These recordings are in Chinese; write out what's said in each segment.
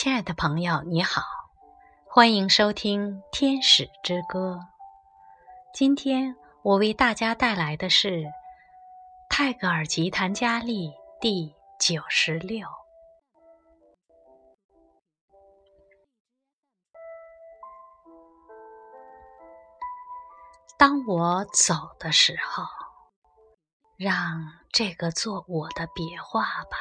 亲爱的朋友，你好，欢迎收听《天使之歌》。今天我为大家带来的是泰戈尔吉檀佳丽第九十六。当我走的时候，让这个做我的别话吧。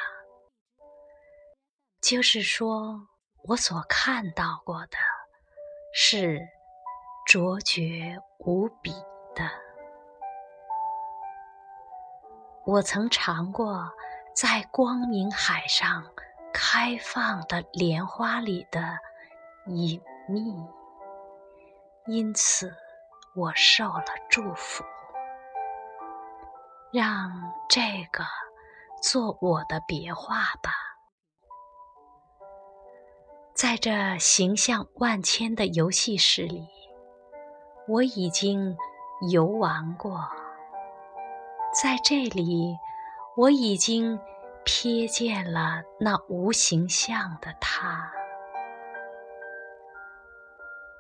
就是说，我所看到过的是卓绝无比的。我曾尝过在光明海上开放的莲花里的隐秘，因此我受了祝福。让这个做我的别话吧。在这形象万千的游戏室里，我已经游玩过。在这里，我已经瞥见了那无形象的他。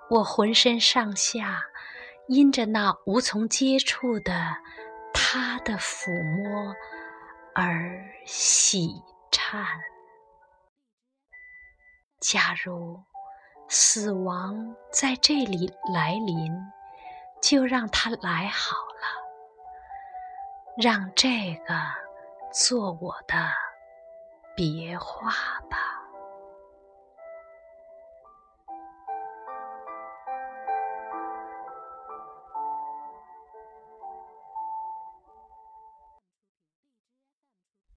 我浑身上下因着那无从接触的他的抚摸而喜颤。假如死亡在这里来临，就让它来好了。让这个做我的别话吧。